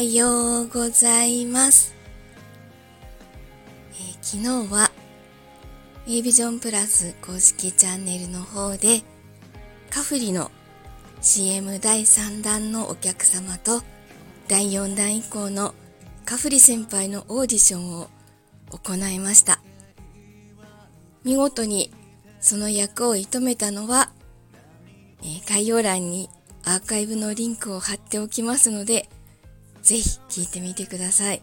ようございます、えー、昨日は A ビジョンプラス公式チャンネルの方でカフリの CM 第3弾のお客様と第4弾以降のカフリ先輩のオーディションを行いました。見事にその役を射止めたのは、えー、概要欄にアーカイブのリンクを貼っておきますので、ぜひ聞いてみてください。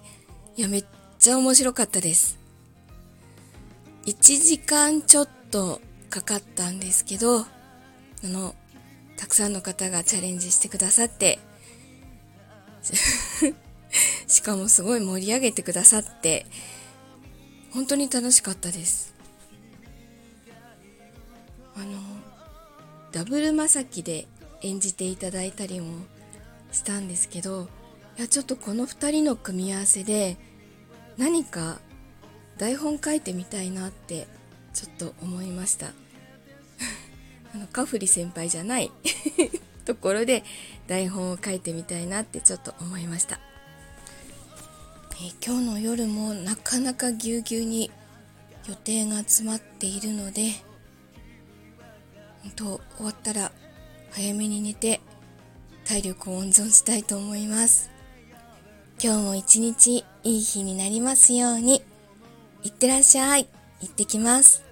いや、めっちゃ面白かったです。1時間ちょっとかかったんですけど、あの、たくさんの方がチャレンジしてくださって、しかもすごい盛り上げてくださって、本当に楽しかったです。あのダブルまさきで演じていただいたりもしたんですけどいやちょっとこの2人の組み合わせで何か台本書いてみたいなってちょっと思いました。あのカフリ先輩じゃない ところで台本を書いてみたいなってちょっと思いました、え今日の夜もなかなかぎゅうぎゅうに予定が詰まっているので本当終わったら早めに寝て体力を温存したいと思います。今日も一日いい日になりますように。いってらっしゃい。行ってきます。